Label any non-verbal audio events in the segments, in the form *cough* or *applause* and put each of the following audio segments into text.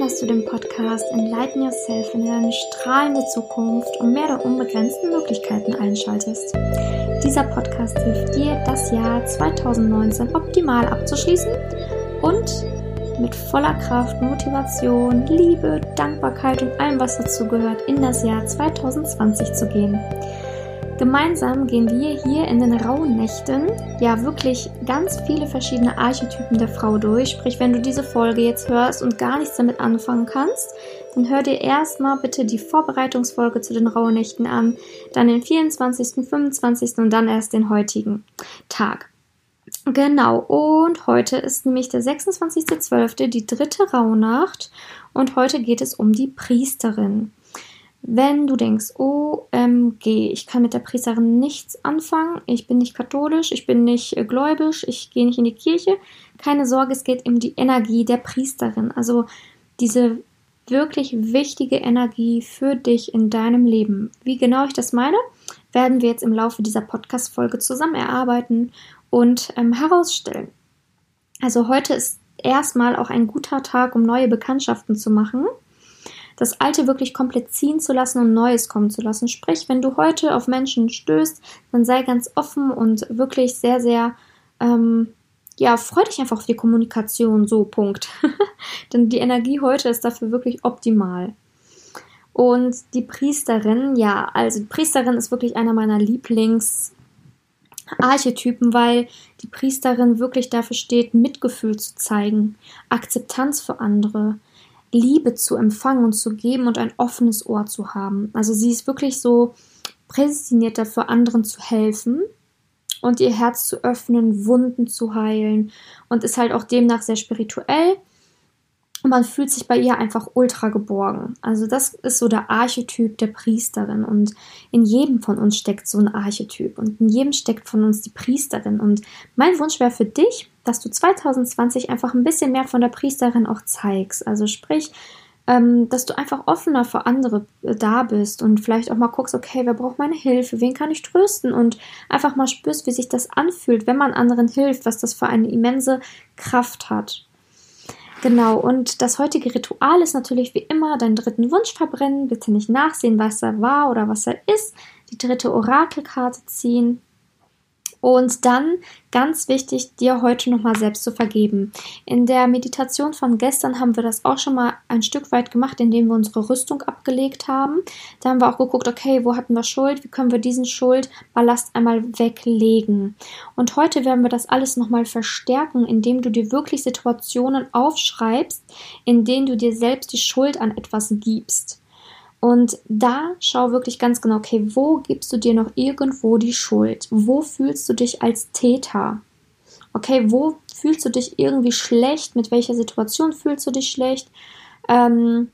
Dass du den Podcast Enlighten Yourself in deine strahlende Zukunft und mehr der unbegrenzten Möglichkeiten einschaltest. Dieser Podcast hilft dir, das Jahr 2019 optimal abzuschließen und mit voller Kraft, Motivation, Liebe, Dankbarkeit und allem, was dazu gehört, in das Jahr 2020 zu gehen. Gemeinsam gehen wir hier in den rauen Nächten ja wirklich ganz viele verschiedene Archetypen der Frau durch. Sprich, wenn du diese Folge jetzt hörst und gar nichts damit anfangen kannst, dann hör dir erstmal bitte die Vorbereitungsfolge zu den rauen Nächten an, dann den 24., 25. und dann erst den heutigen Tag. Genau, und heute ist nämlich der 26.12., die dritte Rauhnacht und heute geht es um die Priesterin. Wenn du denkst, OMG, ich kann mit der Priesterin nichts anfangen, ich bin nicht katholisch, ich bin nicht äh, gläubisch, ich gehe nicht in die Kirche, keine Sorge, es geht um die Energie der Priesterin. Also diese wirklich wichtige Energie für dich in deinem Leben. Wie genau ich das meine, werden wir jetzt im Laufe dieser Podcast-Folge zusammen erarbeiten und ähm, herausstellen. Also heute ist erstmal auch ein guter Tag, um neue Bekanntschaften zu machen das Alte wirklich komplett ziehen zu lassen und Neues kommen zu lassen. Sprich, wenn du heute auf Menschen stößt, dann sei ganz offen und wirklich sehr, sehr, ähm, ja, freu dich einfach auf die Kommunikation, so, Punkt. *laughs* Denn die Energie heute ist dafür wirklich optimal. Und die Priesterin, ja, also die Priesterin ist wirklich einer meiner Lieblingsarchetypen, weil die Priesterin wirklich dafür steht, Mitgefühl zu zeigen, Akzeptanz für andere, Liebe zu empfangen und zu geben und ein offenes Ohr zu haben. Also sie ist wirklich so prädestiniert dafür, anderen zu helfen und ihr Herz zu öffnen, Wunden zu heilen und ist halt auch demnach sehr spirituell und man fühlt sich bei ihr einfach ultra geborgen. Also das ist so der Archetyp der Priesterin und in jedem von uns steckt so ein Archetyp und in jedem steckt von uns die Priesterin und mein Wunsch wäre für dich, dass du 2020 einfach ein bisschen mehr von der Priesterin auch zeigst. Also sprich, ähm, dass du einfach offener für andere äh, da bist und vielleicht auch mal guckst, okay, wer braucht meine Hilfe, wen kann ich trösten und einfach mal spürst, wie sich das anfühlt, wenn man anderen hilft, was das für eine immense Kraft hat. Genau, und das heutige Ritual ist natürlich wie immer deinen dritten Wunsch verbrennen. Bitte nicht nachsehen, was er war oder was er ist. Die dritte Orakelkarte ziehen und dann, ganz wichtig, dir heute nochmal selbst zu vergeben. In der Meditation von gestern haben wir das auch schon mal ein Stück weit gemacht, indem wir unsere Rüstung abgelegt haben. Da haben wir auch geguckt, okay, wo hatten wir Schuld? Wie können wir diesen Schuldballast einmal weglegen? Und heute werden wir das alles nochmal verstärken, indem du dir wirklich Situationen aufschreibst, in denen du dir selbst die Schuld an etwas gibst. Und da schau wirklich ganz genau, okay, wo gibst du dir noch irgendwo die Schuld? Wo fühlst du dich als Täter? Okay, wo fühlst du dich irgendwie schlecht? Mit welcher Situation fühlst du dich schlecht? Ähm,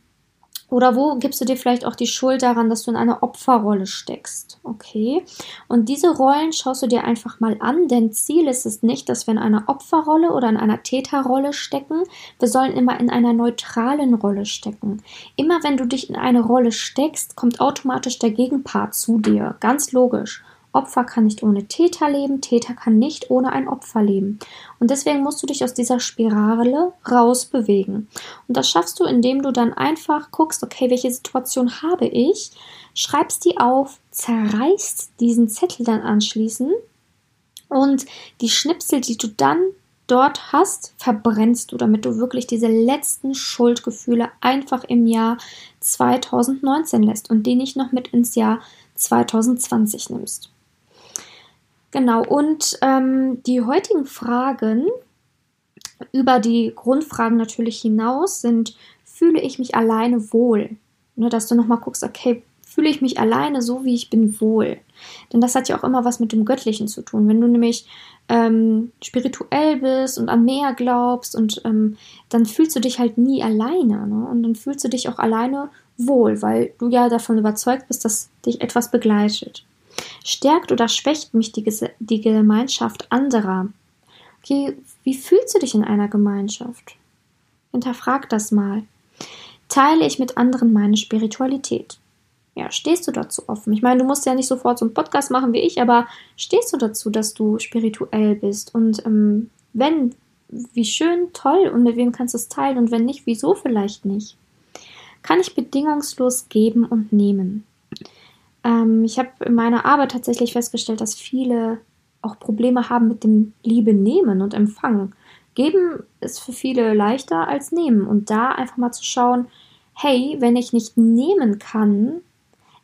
oder wo gibst du dir vielleicht auch die Schuld daran, dass du in einer Opferrolle steckst? Okay. Und diese Rollen schaust du dir einfach mal an, denn Ziel ist es nicht, dass wir in einer Opferrolle oder in einer Täterrolle stecken. Wir sollen immer in einer neutralen Rolle stecken. Immer wenn du dich in eine Rolle steckst, kommt automatisch der Gegenpart zu dir. Ganz logisch. Opfer kann nicht ohne Täter leben, Täter kann nicht ohne ein Opfer leben. Und deswegen musst du dich aus dieser Spirale rausbewegen. Und das schaffst du, indem du dann einfach guckst, okay, welche Situation habe ich, schreibst die auf, zerreißt diesen Zettel dann anschließend und die Schnipsel, die du dann dort hast, verbrennst du, damit du wirklich diese letzten Schuldgefühle einfach im Jahr 2019 lässt und die nicht noch mit ins Jahr 2020 nimmst. Genau, und ähm, die heutigen Fragen über die Grundfragen natürlich hinaus sind, fühle ich mich alleine wohl? Nur, dass du nochmal guckst, okay, fühle ich mich alleine so, wie ich bin, wohl? Denn das hat ja auch immer was mit dem Göttlichen zu tun. Wenn du nämlich ähm, spirituell bist und an mehr glaubst und ähm, dann fühlst du dich halt nie alleine. Ne? Und dann fühlst du dich auch alleine wohl, weil du ja davon überzeugt bist, dass dich etwas begleitet. Stärkt oder schwächt mich die, die Gemeinschaft anderer? Okay, wie fühlst du dich in einer Gemeinschaft? Hinterfrag das mal. Teile ich mit anderen meine Spiritualität? Ja, stehst du dazu offen? Ich meine, du musst ja nicht sofort so einen Podcast machen wie ich, aber stehst du dazu, dass du spirituell bist? Und ähm, wenn wie schön, toll und mit wem kannst du es teilen und wenn nicht, wieso vielleicht nicht? Kann ich bedingungslos geben und nehmen? Ähm, ich habe in meiner Arbeit tatsächlich festgestellt, dass viele auch Probleme haben mit dem Liebe nehmen und empfangen. Geben ist für viele leichter als nehmen und da einfach mal zu schauen, hey, wenn ich nicht nehmen kann,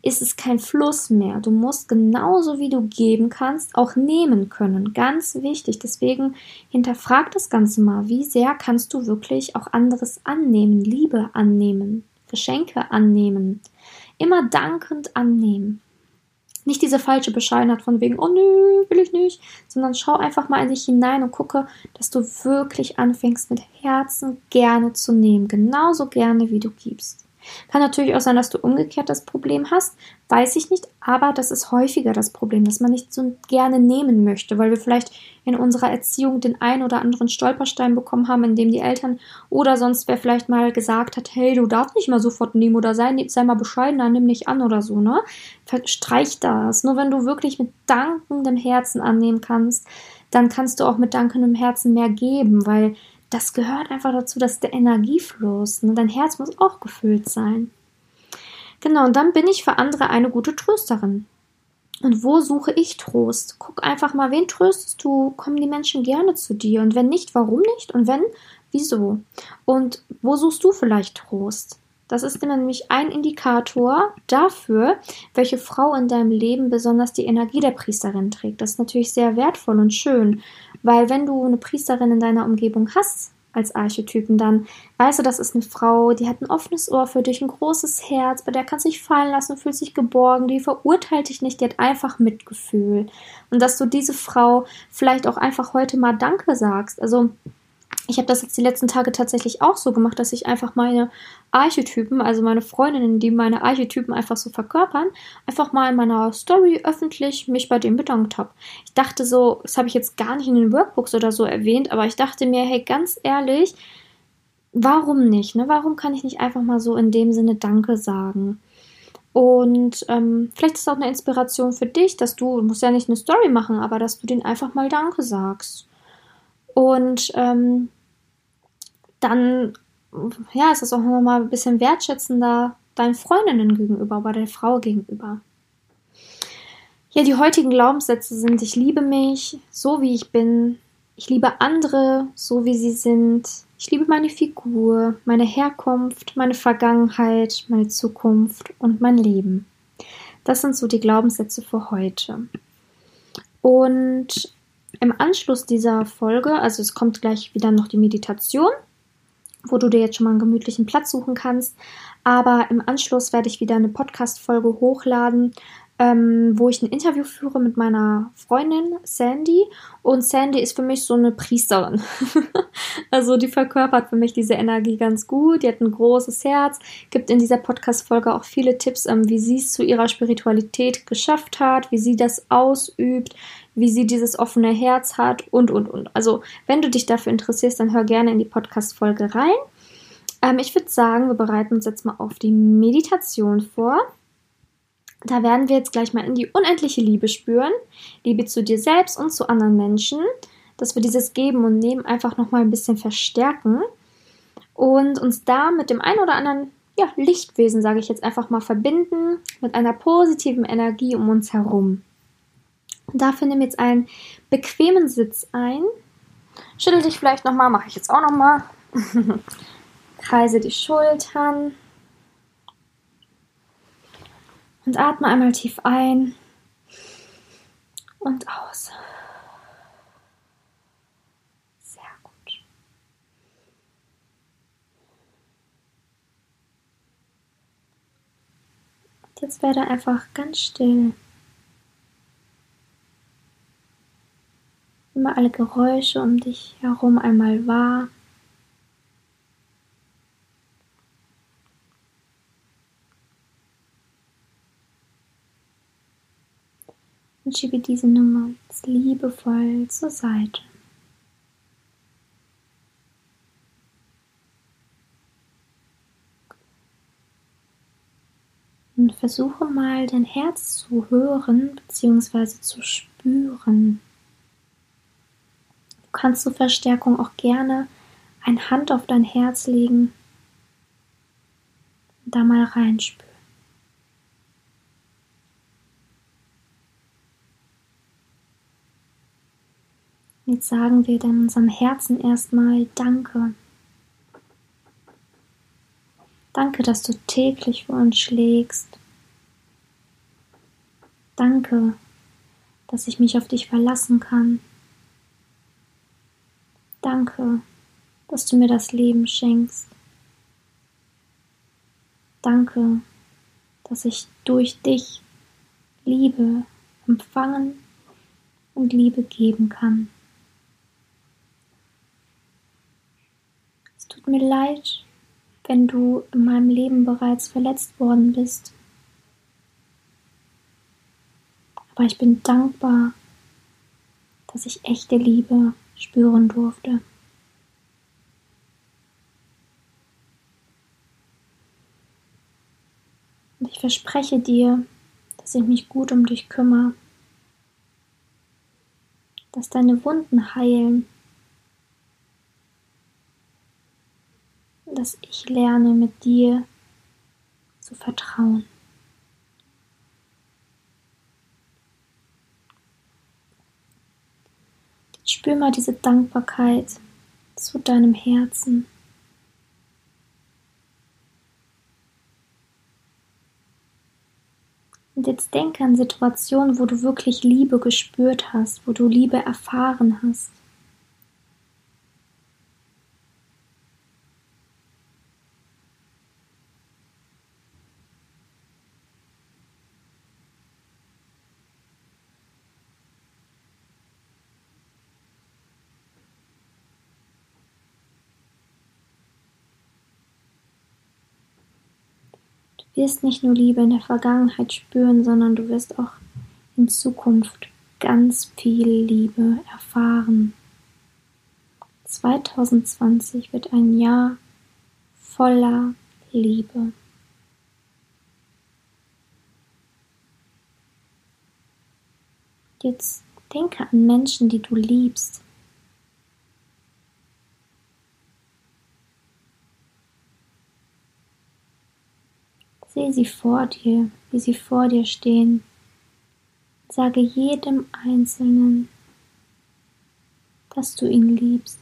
ist es kein Fluss mehr. Du musst genauso wie du geben kannst, auch nehmen können. Ganz wichtig. Deswegen hinterfrag das Ganze mal. Wie sehr kannst du wirklich auch anderes annehmen, Liebe annehmen, Geschenke annehmen, immer dankend annehmen. Nicht diese falsche Bescheidenheit von wegen, oh nö, will ich nicht, sondern schau einfach mal in dich hinein und gucke, dass du wirklich anfängst mit Herzen gerne zu nehmen, genauso gerne wie du gibst. Kann natürlich auch sein, dass du umgekehrt das Problem hast, weiß ich nicht, aber das ist häufiger das Problem, dass man nicht so gerne nehmen möchte, weil wir vielleicht in unserer Erziehung den einen oder anderen Stolperstein bekommen haben, in dem die Eltern oder sonst wer vielleicht mal gesagt hat, hey, du darfst nicht mal sofort nehmen oder sei, sei mal bescheidener, nimm nicht an oder so, ne? Streich das. Nur wenn du wirklich mit dankendem Herzen annehmen kannst, dann kannst du auch mit dankendem Herzen mehr geben, weil das gehört einfach dazu, dass der Energiefluss, ne? dein Herz muss auch gefüllt sein. Genau, und dann bin ich für andere eine gute Trösterin. Und wo suche ich Trost? Guck einfach mal, wen tröstest du? Kommen die Menschen gerne zu dir? Und wenn nicht, warum nicht? Und wenn, wieso? Und wo suchst du vielleicht Trost? Das ist nämlich ein Indikator dafür, welche Frau in deinem Leben besonders die Energie der Priesterin trägt. Das ist natürlich sehr wertvoll und schön, weil wenn du eine Priesterin in deiner Umgebung hast, als Archetypen, dann weißt du, das ist eine Frau, die hat ein offenes Ohr für dich, ein großes Herz, bei der kannst du dich fallen lassen, fühlt sich geborgen, die verurteilt dich nicht, die hat einfach Mitgefühl. Und dass du diese Frau vielleicht auch einfach heute mal Danke sagst. Also ich habe das jetzt die letzten Tage tatsächlich auch so gemacht, dass ich einfach meine Archetypen, also meine Freundinnen, die meine Archetypen einfach so verkörpern, einfach mal in meiner Story öffentlich mich bei dem bedankt habe. Ich dachte so, das habe ich jetzt gar nicht in den Workbooks oder so erwähnt, aber ich dachte mir, hey, ganz ehrlich, warum nicht? Ne? Warum kann ich nicht einfach mal so in dem Sinne Danke sagen? Und ähm, vielleicht ist auch eine Inspiration für dich, dass du, du musst ja nicht eine Story machen, aber dass du denen einfach mal Danke sagst. Und ähm, dann ja, ist es auch nochmal ein bisschen wertschätzender deinen Freundinnen gegenüber, aber der Frau gegenüber. Ja, die heutigen Glaubenssätze sind, ich liebe mich so wie ich bin, ich liebe andere so wie sie sind, ich liebe meine Figur, meine Herkunft, meine Vergangenheit, meine Zukunft und mein Leben. Das sind so die Glaubenssätze für heute. Und im Anschluss dieser Folge, also es kommt gleich wieder noch die Meditation, wo du dir jetzt schon mal einen gemütlichen Platz suchen kannst. Aber im Anschluss werde ich wieder eine Podcast-Folge hochladen, ähm, wo ich ein Interview führe mit meiner Freundin Sandy. Und Sandy ist für mich so eine Priesterin. *laughs* also die verkörpert für mich diese Energie ganz gut. Die hat ein großes Herz, gibt in dieser Podcast-Folge auch viele Tipps, ähm, wie sie es zu ihrer Spiritualität geschafft hat, wie sie das ausübt, wie sie dieses offene Herz hat und, und, und. Also, wenn du dich dafür interessierst, dann hör gerne in die Podcast-Folge rein. Ähm, ich würde sagen, wir bereiten uns jetzt mal auf die Meditation vor. Da werden wir jetzt gleich mal in die unendliche Liebe spüren. Liebe zu dir selbst und zu anderen Menschen. Dass wir dieses Geben und Nehmen einfach nochmal ein bisschen verstärken. Und uns da mit dem einen oder anderen ja, Lichtwesen, sage ich jetzt einfach mal, verbinden. Mit einer positiven Energie um uns herum. Dafür nimm jetzt einen bequemen Sitz ein. Schüttel dich vielleicht nochmal, mache ich jetzt auch nochmal. *laughs* Kreise die Schultern. Und atme einmal tief ein und aus. Sehr gut. Und jetzt werde einfach ganz still. Immer alle Geräusche um dich herum einmal wahr. Und schiebe diese Nummer liebevoll zur Seite. Und versuche mal dein Herz zu hören bzw. zu spüren. Kannst zur Verstärkung auch gerne eine Hand auf dein Herz legen und da mal reinspüren. Jetzt sagen wir dann unserem Herzen erstmal Danke. Danke, dass du täglich für uns schlägst. Danke, dass ich mich auf dich verlassen kann. Danke, dass du mir das Leben schenkst. Danke, dass ich durch dich Liebe empfangen und Liebe geben kann. Es tut mir leid, wenn du in meinem Leben bereits verletzt worden bist. Aber ich bin dankbar, dass ich echte Liebe spüren durfte. Und ich verspreche dir, dass ich mich gut um dich kümmere, dass deine Wunden heilen, dass ich lerne, mit dir zu vertrauen. Spür mal diese Dankbarkeit zu deinem Herzen. Und jetzt denke an Situationen, wo du wirklich Liebe gespürt hast, wo du Liebe erfahren hast. Wirst nicht nur Liebe in der Vergangenheit spüren, sondern du wirst auch in Zukunft ganz viel Liebe erfahren. 2020 wird ein Jahr voller Liebe. Jetzt denke an Menschen, die du liebst, Sehe sie vor dir, wie sie vor dir stehen. Sage jedem Einzelnen, dass du ihn liebst.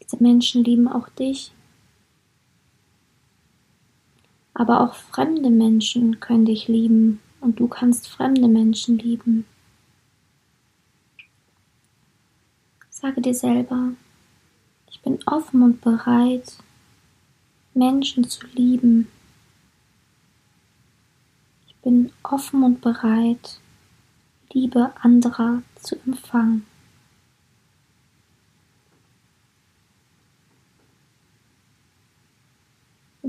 Diese Menschen lieben auch dich. Aber auch fremde Menschen können dich lieben und du kannst fremde Menschen lieben. Sage dir selber, ich bin offen und bereit, Menschen zu lieben. Ich bin offen und bereit, Liebe anderer zu empfangen.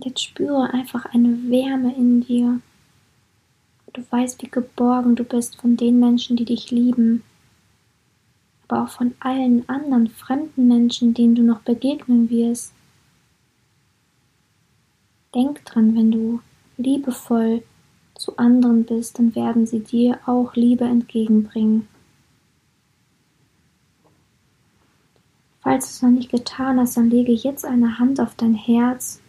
Jetzt spüre einfach eine Wärme in dir. Du weißt, wie geborgen du bist von den Menschen, die dich lieben, aber auch von allen anderen fremden Menschen, denen du noch begegnen wirst. Denk dran, wenn du liebevoll zu anderen bist, dann werden sie dir auch Liebe entgegenbringen. Falls du es noch nicht getan hast, dann lege jetzt eine Hand auf dein Herz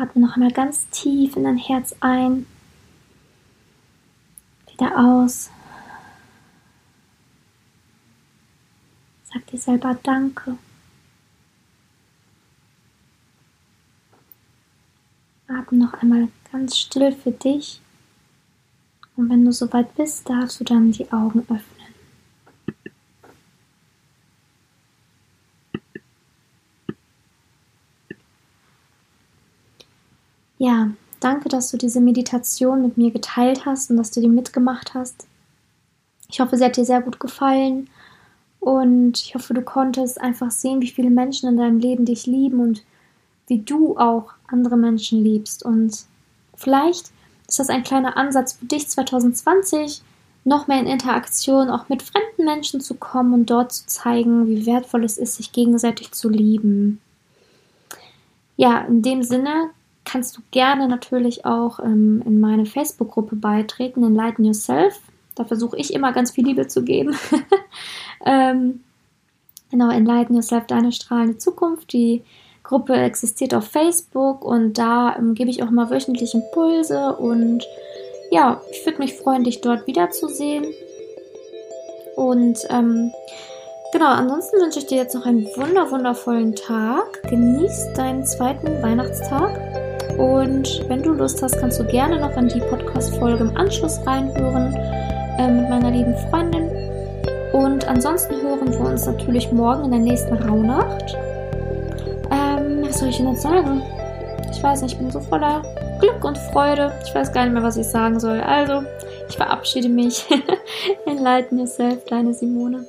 Atme noch einmal ganz tief in dein Herz ein. Wieder aus. Sag dir selber Danke. Atme noch einmal ganz still für dich. Und wenn du soweit bist, darfst du dann die Augen öffnen. Ja, danke, dass du diese Meditation mit mir geteilt hast und dass du die mitgemacht hast. Ich hoffe, sie hat dir sehr gut gefallen Und ich hoffe, du konntest einfach sehen, wie viele Menschen in deinem Leben dich lieben und wie du auch andere Menschen liebst. Und vielleicht ist das ein kleiner Ansatz für dich 2020, noch mehr in Interaktion auch mit fremden Menschen zu kommen und dort zu zeigen, wie wertvoll es ist, sich gegenseitig zu lieben. Ja, in dem Sinne kannst du gerne natürlich auch ähm, in meine Facebook-Gruppe beitreten, Enlighten Yourself. Da versuche ich immer ganz viel Liebe zu geben. *laughs* ähm, genau, Enlighten Yourself, deine strahlende Zukunft. Die Gruppe existiert auf Facebook und da ähm, gebe ich auch mal wöchentlich Impulse und ja, ich würde mich freuen, dich dort wiederzusehen. Und ähm, genau, ansonsten wünsche ich dir jetzt noch einen wunder wundervollen Tag. Genieß deinen zweiten Weihnachtstag. Und wenn du Lust hast, kannst du gerne noch in die Podcast-Folge im Anschluss reinhören äh, mit meiner lieben Freundin. Und ansonsten hören wir uns natürlich morgen in der nächsten Rauhnacht. Ähm, was soll ich denn jetzt sagen? Ich weiß nicht, ich bin so voller Glück und Freude. Ich weiß gar nicht mehr, was ich sagen soll. Also, ich verabschiede mich. *laughs* Enlighten yourself, deine Simone.